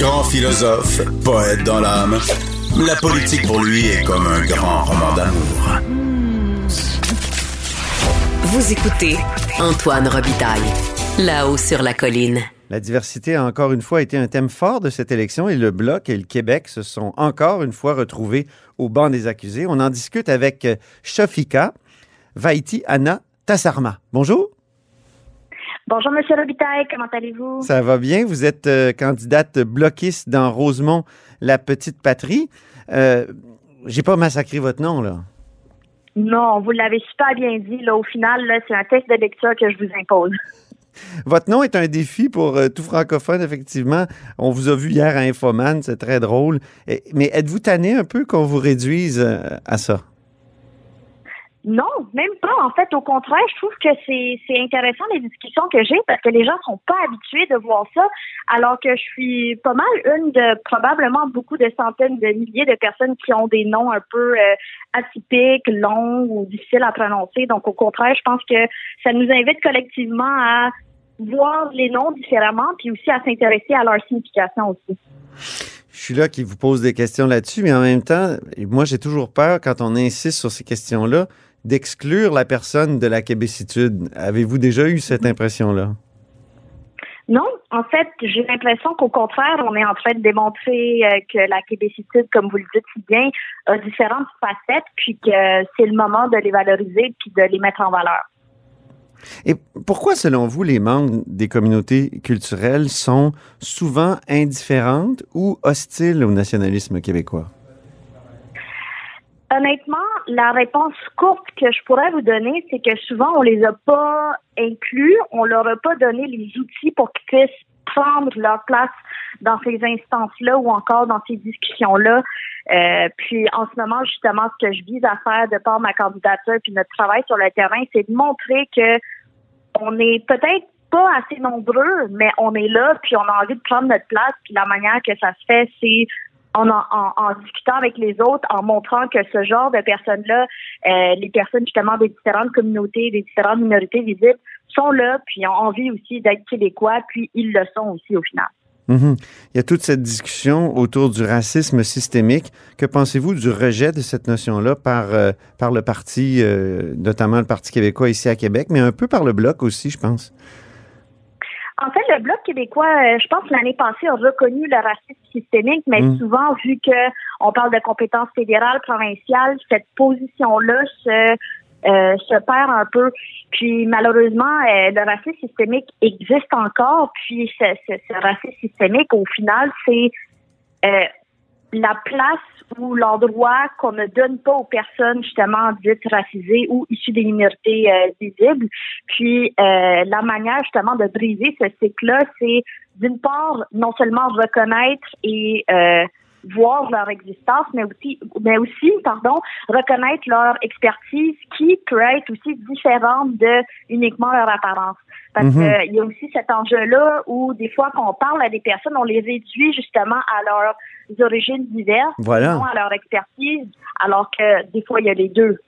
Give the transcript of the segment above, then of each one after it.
Grand philosophe, poète dans l'âme, la politique pour lui est comme un grand roman d'amour. Vous écoutez Antoine Robitaille, là-haut sur la colline. La diversité a encore une fois été un thème fort de cette élection et le Bloc et le Québec se sont encore une fois retrouvés au banc des accusés. On en discute avec Shafika Vaiti Anna Tassarma. Bonjour. Bonjour, Monsieur Robitaille, comment allez-vous? Ça va bien. Vous êtes euh, candidate bloquiste dans Rosemont, la petite patrie. Euh, J'ai pas massacré votre nom, là. Non, vous l'avez super bien dit. Là, au final, c'est un test de lecture que je vous impose. Votre nom est un défi pour euh, tout francophone, effectivement. On vous a vu hier à Infoman, c'est très drôle. mais êtes-vous tanné un peu qu'on vous réduise à ça? Non, même pas. En fait, au contraire, je trouve que c'est intéressant les discussions que j'ai parce que les gens sont pas habitués de voir ça, alors que je suis pas mal une de probablement beaucoup de centaines de milliers de personnes qui ont des noms un peu euh, atypiques, longs ou difficiles à prononcer. Donc, au contraire, je pense que ça nous invite collectivement à voir les noms différemment, puis aussi à s'intéresser à leur signification aussi. Je suis là qui vous pose des questions là-dessus, mais en même temps, moi, j'ai toujours peur quand on insiste sur ces questions-là d'exclure la personne de la québécitude. Avez-vous déjà eu cette impression-là? Non, en fait, j'ai l'impression qu'au contraire, on est en train de démontrer euh, que la québécitude, comme vous le dites si bien, a différentes facettes, puis que c'est le moment de les valoriser puis de les mettre en valeur. Et pourquoi, selon vous, les membres des communautés culturelles sont souvent indifférentes ou hostiles au nationalisme québécois? Honnêtement, la réponse courte que je pourrais vous donner, c'est que souvent on les a pas inclus, on leur a pas donné les outils pour qu'ils puissent prendre leur place dans ces instances-là ou encore dans ces discussions-là. Euh, puis en ce moment, justement, ce que je vise à faire de par ma candidature puis notre travail sur le terrain, c'est de montrer que on est peut-être pas assez nombreux, mais on est là, puis on a envie de prendre notre place. Puis la manière que ça se fait, c'est en, discutant avec les autres, en montrant que ce genre de personnes-là, euh, les personnes justement des différentes communautés, des différentes minorités visibles, sont là, puis ont envie aussi d'être québécois, puis ils le sont aussi au final. Mhm. Il y a toute cette discussion autour du racisme systémique. Que pensez-vous du rejet de cette notion-là par, euh, par le parti, euh, notamment le Parti québécois ici à Québec, mais un peu par le Bloc aussi, je pense? En fait, le Bloc québécois, euh, je pense l'année passée, a reconnu le racisme systémique, mais mm. souvent, vu que on parle de compétences fédérales, provinciales, cette position-là se, euh, se perd un peu. Puis malheureusement, euh, le racisme systémique existe encore. Puis ce, ce, ce racisme systémique, au final, c'est la place ou l'endroit qu'on ne donne pas aux personnes justement dites racisées ou issues des minorités euh, visibles. Puis euh, la manière justement de briser ce cycle-là, c'est d'une part non seulement reconnaître et euh, voir leur existence, mais aussi, mais aussi, pardon, reconnaître leur expertise qui peut être aussi différente de uniquement leur apparence. Parce mhm. qu'il y a aussi cet enjeu-là où des fois quand on parle à des personnes, on les réduit justement à leurs origines diverses, voilà. à leur expertise, alors que des fois il y a les deux.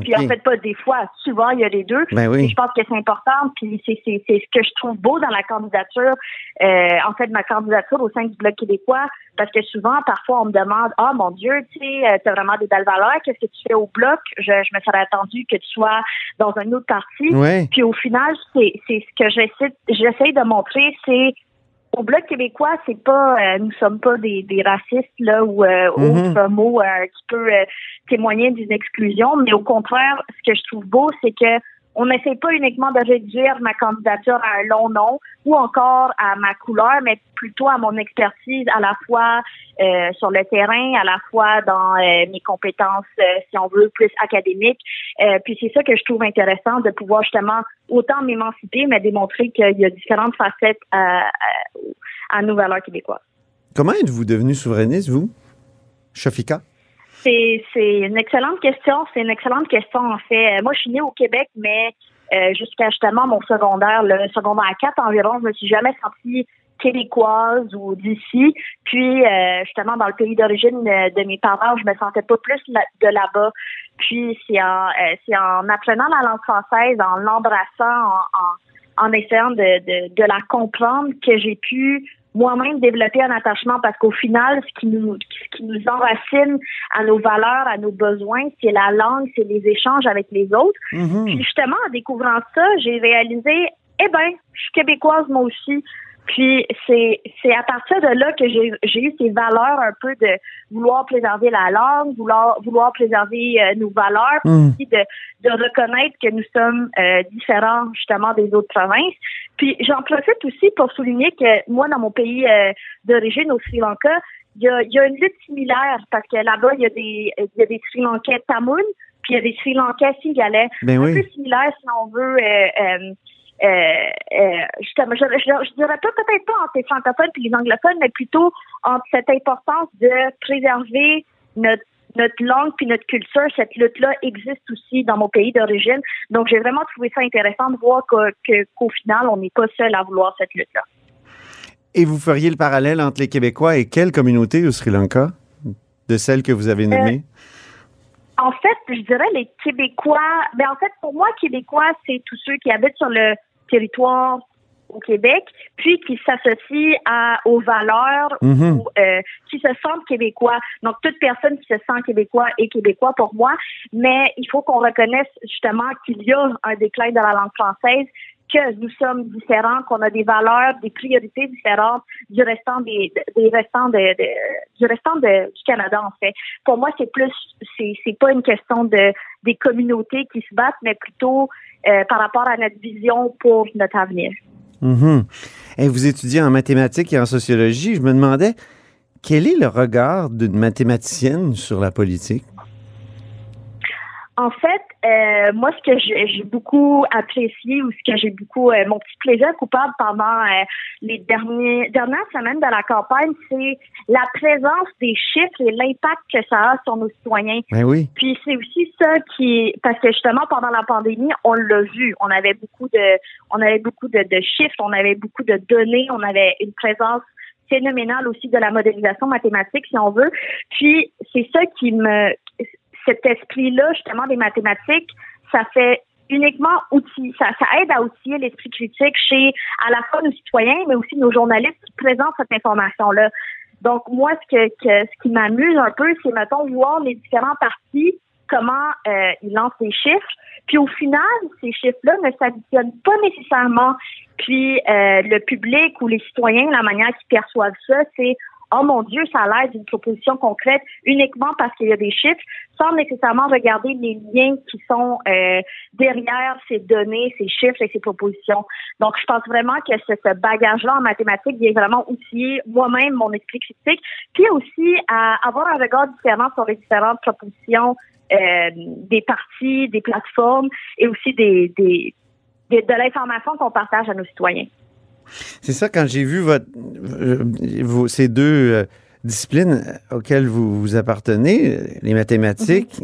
Puis en fait, pas des fois, souvent, il y a les deux. Ben oui. je pense que c'est important. Puis c'est, c'est, c'est ce que je trouve beau dans la candidature, euh, en fait, ma candidature au sein du Bloc québécois, parce que souvent, parfois, on me demande, ah, mon Dieu, tu sais, euh, t'as vraiment des belles valeurs, qu'est-ce que tu fais au Bloc? Je, je me serais attendu que tu sois dans un autre parti. Puis au final, c'est, c'est ce que j'essaie, j'essaie de montrer, c'est au Bloc québécois, c'est pas, euh, nous sommes pas des, des racistes là ou euh, mm-hmm. autre mot euh, qui peut euh, témoigner d'une exclusion, mais au contraire, ce que je trouve beau, c'est que on n'essaie pas uniquement de réduire ma candidature à un long nom ou encore à ma couleur, mais plutôt à mon expertise à la fois euh, sur le terrain, à la fois dans euh, mes compétences, euh, si on veut, plus académiques. puis c'est ça que je trouve intéressant de pouvoir justement autant m'émanciper, mais démontrer qu'il y a différentes facettes à, à nos valeurs québécoises. Comment êtes-vous devenu souverainiste, vous, Shafika? C'est, une excellente question. C'est une excellente question, en fait. Euh, moi, je suis née au Québec, mais euh, jusqu'à justement mon secondaire, le secondaire à 4 environ, je me suis jamais sentie québécoise ou d'ici. Puis, euh, justement, dans le pays d'origine de, mes parents, je me sentais pas plus de là-bas. Puis, c'est en, c'est en apprenant la langue française, en l'embrassant, en, en, essayant de, de, de la comprendre que j'ai pu moi-même développer un attachement parce qu'au final, ce qui nous ce qui nous enracine à nos valeurs, à nos besoins, c'est la langue, c'est les échanges avec les autres. Mhm. Puis justement, en découvrant ça, j'ai réalisé, eh ben, je suis québécoise moi aussi. Puis c'est c'est à partir de là que j'ai j'ai eu ces valeurs un peu de vouloir préserver la langue, vouloir vouloir préserver euh, nos valeurs, puis Mm. aussi de de reconnaître que nous sommes euh, différents justement des autres provinces. Puis j'en profite aussi pour souligner que moi dans mon pays euh, d'origine au Sri Lanka, il y a, il y a une lutte similaire parce que là-bas il y a des il y a des Sri Lankais tamouls, puis il y a des Sri Lankais singalais Ben un oui. peu similaire, si on veut. Euh, euh, euh, euh, justement, je, je, je dirais pas peut-être pas entre les francophones et les anglophones, mais plutôt entre cette importance de préserver notre notre langue puis notre culture, cette lutte-là existe aussi dans mon pays d'origine. Donc, j'ai vraiment trouvé ça intéressant de voir qu'au final, on n'est pas seul à vouloir cette lutte-là. Et vous feriez le parallèle entre les Québécois et quelle communauté au Sri Lanka de celles que vous avez nommées? En fait, je dirais les Québécois. Ben en fait, pour moi, Québécois, c'est tous ceux qui habitent sur le territoire au Québec, puis qui s'associent à aux valeurs Mhm. ou euh, qui se sentent québécois. Donc toute personne qui se sent québécois est québécois pour moi, mais il faut qu'on reconnaisse justement qu'il y a un déclin de la langue française que nous sommes différents, qu'on a des valeurs, des priorités différentes du restant des, des restants de, de- du restant de, du Canada en fait. Pour moi, c'est plus c'est c'est pas une question de des communautés qui se battent, mais plutôt euh, par rapport à notre vision pour notre avenir. Mhm. Et vous étudiez en mathématiques et en sociologie. Je me demandais quel est le regard d'une mathématicienne sur la politique? En fait, euh, moi, ce que j'ai beaucoup apprécié ou ce que j'ai beaucoup, euh, mon petit plaisir coupable pendant euh, les derniers, dernières semaines de la campagne, c'est la présence des chiffres et l'impact que ça a sur nos citoyens. Ben oui. Puis c'est aussi ça qui, parce que justement pendant la pandémie, on l'a vu, on avait beaucoup de, on avait beaucoup de, de chiffres, on avait beaucoup de données, on avait une présence phénoménale aussi de la modélisation mathématique, si on veut. Puis c'est ça qui me, cet esprit-là justement des mathématiques, ça fait uniquement outil, ça, ça aide à outiller l'esprit critique chez à la fois nos citoyens, mais aussi nos journalistes qui présentent cette information-là. Donc moi, ce que, que ce qui m'amuse un peu, c'est mettons voir les différents partis comment euh, ils lancent des chiffres. Puis au final, ces chiffres-là ne s'additionnent pas nécessairement. Puis euh, le public ou les citoyens, la manière qu'ils perçoivent ça, c'est oh mon Dieu, ça a l'air d'une proposition concrète uniquement parce qu'il y a des chiffres, sans nécessairement regarder les liens qui sont euh, derrière ces données, ces chiffres et ces propositions. Donc, je pense vraiment que ce, ce bagage-là en mathématiques vient vraiment outiller moi-même mon esprit critique, puis aussi à avoir un regard différent sur les différentes propositions euh, des partis, des plateformes et aussi des, des, des- de l'information qu'on partage à nos citoyens. C'est ça, quand j'ai vu votre, euh, vos- ces deux euh, disciplines auxquelles vous, vous appartenez, euh, les mathématiques,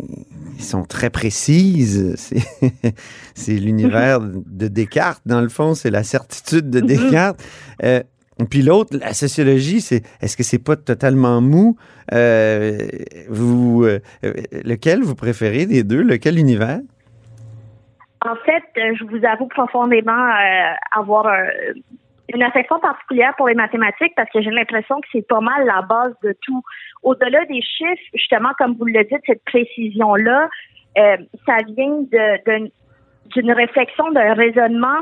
ils sont très précises. C'est, l'univers de Descartes, dans le fond, c'est la certitude de Descartes. Euh, puis l'autre, la sociologie, c'est est-ce que c'est pas totalement mou? Euh, vous, euh, euh, lequel vous préférez des deux? Lequel univers? En fait, euh, je vous avoue profondément euh, avoir un- une affection particulière pour les mathématiques parce que j'ai l'impression que c'est pas mal la base de tout. Au-delà des chiffres, justement, comme vous le dites, cette précision-là, euh, ça vient d'une réflexion, d'un raisonnement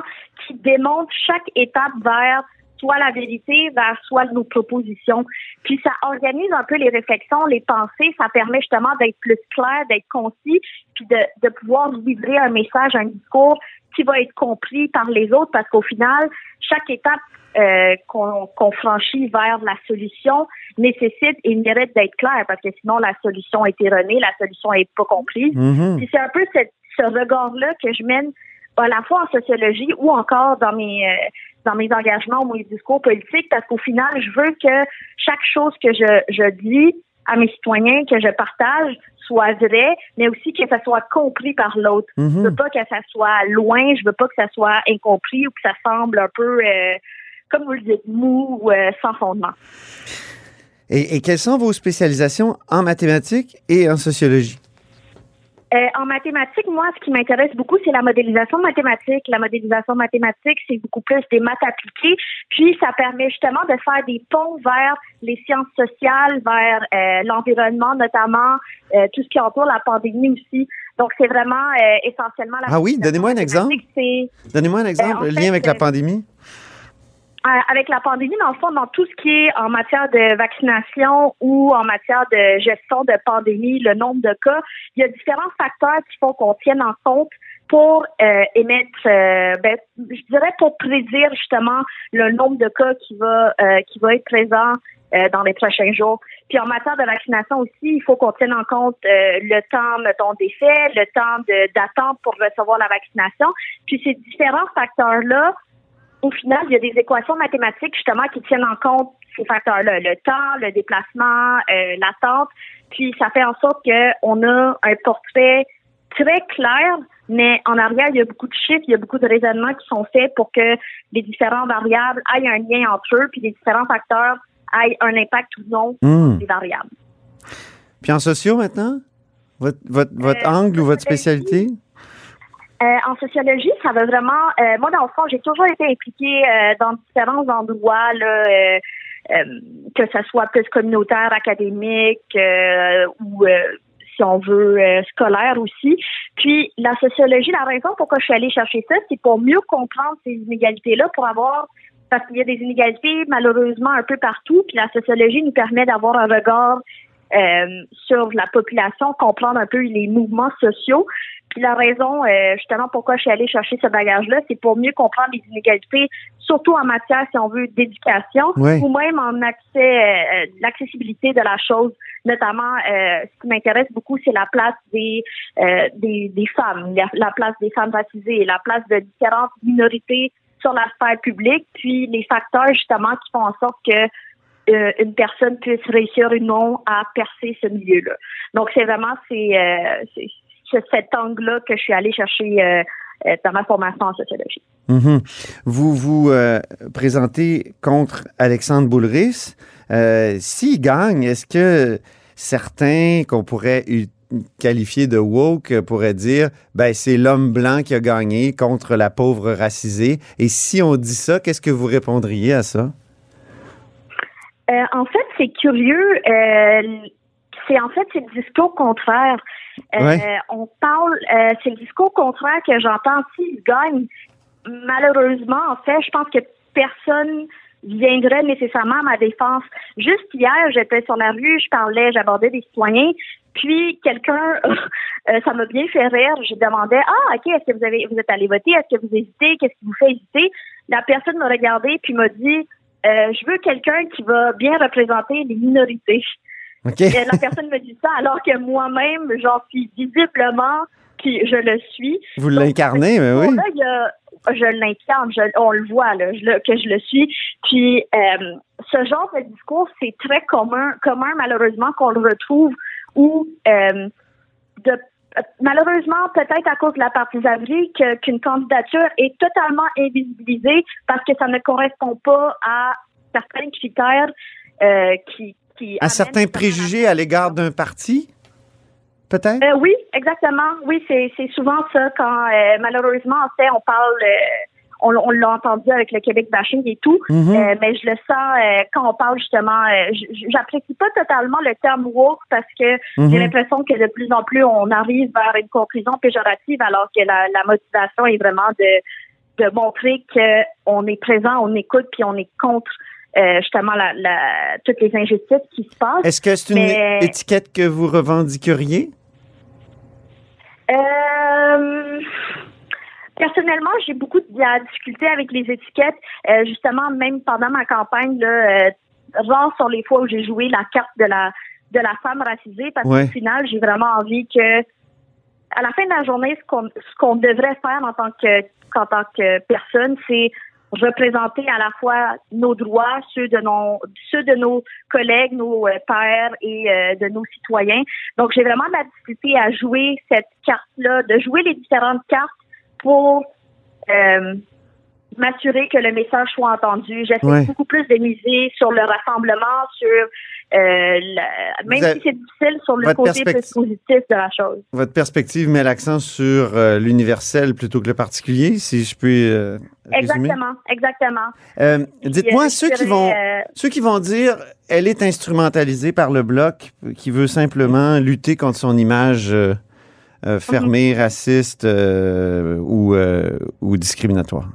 qui démontre chaque étape vers soit la vérité, vers soit nos propositions. Puis ça organise un peu les réflexions, les pensées, ça permet justement d'être plus clair, d'être concis, puis de, de pouvoir livrer un message, un discours qui va être compris par les autres parce qu'au final, chaque étape euh, qu'on franchit vers la solution nécessite et mérite d'être claire parce que sinon la solution est erronée, la solution est pas comprise. Puis c'est un peu cette- ce regard-là que je mène à la fois en sociologie ou encore dans mes euh, dans mes engagements ou mes discours politiques parce qu'au final, je veux que chaque chose que je, je dis à mes citoyens, que je partage, soit vrai, mais aussi que ça soit compris par l'autre. Je Mhm. veux pas que ça soit loin, je veux pas que ça soit incompris ou que ça semble un peu, euh, comme vous le dites, mou ou euh, sans fondement. Et, et quelles sont vos spécialisations en mathématiques et en sociologie? Euh, en mathématiques, moi, ce qui m'intéresse beaucoup, c'est la modélisation mathématique. La modélisation mathématique, c'est beaucoup plus des maths appliquées. Puis, ça permet justement de faire des ponts vers les sciences sociales, vers euh, l'environnement, notamment euh, tout ce qui entoure la pandémie aussi. Donc, c'est vraiment essentiellement la Ah oui, donnez-moi un exemple. Donnez-moi un exemple, le lien avec la pandémie avec la pandémie, dans le fond, dans tout ce qui est en matière de vaccination ou en matière de gestion de pandémie, le nombre de cas, il y a différents facteurs qu'il faut qu'on tienne en compte pour euh, émettre, euh, ben, je dirais pour prédire justement le nombre de cas qui va euh, qui va être présent dans les prochains jours. Puis en matière de vaccination aussi, il faut qu'on tienne en compte le temps, mettons, d'effet, le temps d'attente pour recevoir la vaccination. Puis ces différents facteurs-là au final, il y a des équations mathématiques justement qui tiennent en compte ces facteurs-là, le temps, le déplacement, euh, l'attente. Puis ça fait en sorte qu'on a un portrait très clair, mais en arrière, il y a beaucoup de chiffres, il y a beaucoup de raisonnements qui sont faits pour que les différentes variables aient un lien entre eux, puis les différents facteurs aient un impact ou non hmm. des variables. Puis en sociaux maintenant? Votre, votre, votre euh, angle ou votre spécialité? Euh, en sociologie, ça va vraiment. Euh, moi, dans le fond, j'ai toujours été impliquée euh, dans différents endroits, là, que ce soit plus communautaire, académique ou si on veut, scolaire aussi. Puis la sociologie, la raison pourquoi je suis allée chercher ça, c'est pour mieux comprendre ces inégalités-là, pour avoir parce qu'il y a des inégalités malheureusement un peu partout. Puis la sociologie nous permet d'avoir un regard sur la population, comprendre un peu les mouvements sociaux. Puis la raison, euh, justement, pourquoi je suis allée chercher ce bagage-là, c'est pour mieux comprendre les inégalités, surtout en matière, si on veut, d'éducation, ou même en accès, euh, l'accessibilité de la chose. Notamment, euh, ce qui m'intéresse beaucoup, c'est la place des, des, des femmes, la place des femmes racisées, la place de différentes minorités sur la sphère publique, puis les facteurs justement qui font en sorte que une personne puisse réussir ou non à percer ce milieu-là. Donc c'est vraiment c'est cet angle-là que je suis allée chercher euh, euh, dans ma formation en sociologie. Mhm. Vous vous euh, présentez contre Alexandre Boulris. S'il gagne, est-ce que certains qu'on pourrait qualifier de woke pourraient dire ben c'est l'homme blanc qui a gagné contre la pauvre racisée? Et si on dit ça qu'est-ce que vous répondriez à ça? En fait c'est curieux c'est en fait c'est le discours contraire euh, on parle, euh, c'est le discours contraire que j'entends s'il gagne. Malheureusement, en fait, je pense que personne viendrait nécessairement à ma défense. Juste hier, j'étais sur la rue, je parlais, j'abordais des citoyens, puis quelqu'un, euh, ça m'a bien fait rire. Je demandais, ah, ok, est-ce que vous avez, vous êtes allé voter, est-ce que vous hésitez, qu'est-ce qui vous fait hésiter La personne m'a regardé puis m'a dit, je veux quelqu'un qui va bien représenter les minorités. La personne me dit ça alors que moi-même, j'en suis visiblement, puis je le suis. Vous l'incarnez, mais oui. je l'incarne, on le voit là, que je le suis. Puis euh, ce genre de discours, c'est très commun, commun malheureusement qu'on le retrouve où euh, de malheureusement, peut-être à cause de la partisanerie, qu'une candidature est totalement invisibilisée parce que ça ne correspond pas à certains critères euh, qui, à certains préjugés à l'égard d'un parti, peut-être? Euh, oui, exactement. Oui, c'est souvent ça quand euh, malheureusement, en fait, on parle. Euh, on, l'a entendu avec le Québec bashing et tout, mm-hmm. mais je le sens quand on parle justement. J'apprécie pas totalement le terme woke parce que j'ai mm-hmm. l'impression que de plus en plus on arrive vers une conclusion péjorative alors que la, la motivation est vraiment de, de montrer qu'on est présent, on écoute puis on est contre euh, justement la, la, toutes les injustices qui se passent. Est-ce que c'est une étiquette que vous revendiqueriez? Euh, personnellement, j'ai beaucoup de difficultés avec les étiquettes. Euh, justement, même pendant ma campagne, là, euh, sur les fois où j'ai joué la carte de la de la femme racisée, parce qu'au final, j'ai vraiment envie que à la fin de la journée, ce qu'on ce qu'on devrait faire en tant que en tant que personne, c'est représenter à la fois nos droits, ceux de nos, ceux de nos collègues, nos euh, pères et euh, de nos citoyens. Donc, j'ai vraiment la difficulté à jouer cette carte-là, de jouer les différentes cartes pour euh, m'assurer que le message soit entendu. J'essaie beaucoup plus de miser sur le rassemblement, sur euh, même si c'est difficile sur le côté plus positif de la chose. Votre perspective met l'accent sur euh, l'universel plutôt que le particulier, si je puis euh, Exactement, exactement. Dites-moi ceux qui vont ceux qui vont dire elle est instrumentalisée par le bloc qui veut simplement lutter contre son image fermée, mhm. raciste ou, ou discriminatoire?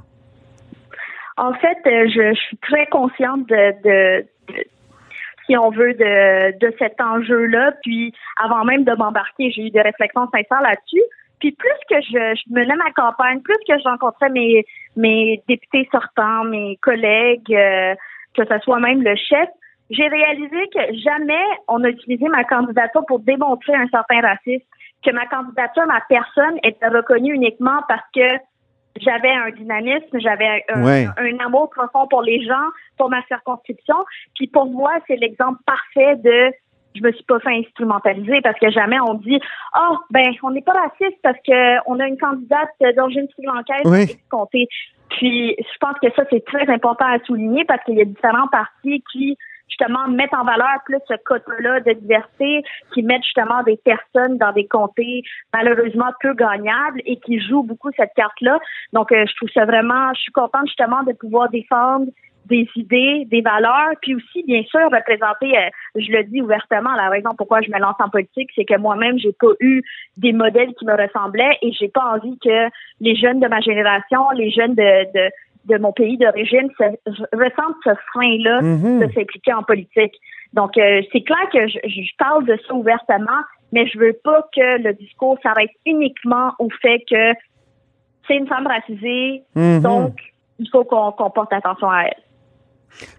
En fait, je, suis très consciente de si on veut, de, de cet enjeu-là. Puis avant même de m'embarquer, j'ai eu des réflexions sincères là-dessus. Puis plus que je, je menais ma campagne, plus que je rencontrais mes, mes députés sortants, mes collègues, euh, que ce soit même le chef, j'ai réalisé que jamais on a utilisé ma candidature pour démontrer un certain racisme, que ma candidature, ma personne était reconnue uniquement parce que j'avais un dynamisme, j'avais un, amour profond pour les gens, pour ma circonscription. Puis pour moi, c'est l'exemple parfait de je me suis pas fait instrumentaliser parce que jamais on dit oh ben on n'est pas raciste parce que on a une candidate d'origine sri-lankaise oui. Puis je pense que ça c'est très important à souligner parce qu'il y a différents partis qui justement mettent en valeur plus ce côté-là de diversité, qui mettent justement des personnes dans des comtés malheureusement peu gagnables et qui jouent beaucoup cette carte-là. Donc, euh, je trouve ça vraiment, je suis contente justement de pouvoir défendre des idées, des valeurs, puis aussi, bien sûr, représenter, euh, je le dis ouvertement, la raison pourquoi je me lance en politique, c'est que moi-même, j'ai pas eu des modèles qui me ressemblaient et j'ai pas envie que les jeunes de ma génération, les jeunes de, de de mon pays d'origine ressentent ce frein-là mhm. de s'impliquer en politique. Donc, euh, c'est clair que je, parle de ça ouvertement, mais je veux pas que le discours s'arrête uniquement au fait que c'est une femme racisée, mhm. donc il faut qu'on porte attention à elle.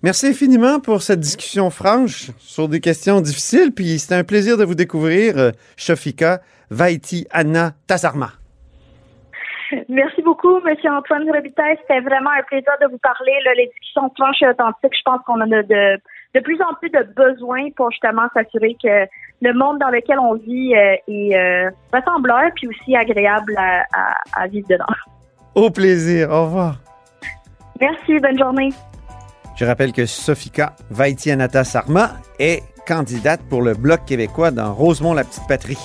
Merci infiniment pour cette discussion franche sur des questions difficiles. Puis c'était un plaisir de vous découvrir, euh, Shafika Vaiti Anna Tazarma. Merci beaucoup, M. Antoine Robitaille. C'était vraiment un plaisir de vous parler. les discussions franches et authentiques, je pense qu'on en a de, de plus en plus de besoins pour justement s'assurer que le monde dans lequel on vit euh, est euh, ressembleur puis aussi agréable à, vivre dedans. Au plaisir. Au revoir. Merci. Bonne journée. Je rappelle que Sofika Vaitianata Sarma est candidate pour le Bloc québécois dans Rosemont-la-Petite-Patrie.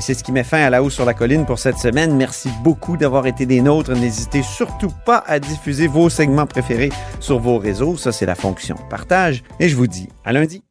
Et c'est ce qui met fin à la hausse sur la colline pour cette semaine. Merci beaucoup d'avoir été des nôtres. N'hésitez surtout pas à diffuser vos segments préférés sur vos réseaux. Ça, c'est la fonction partage. Et je vous dis à lundi.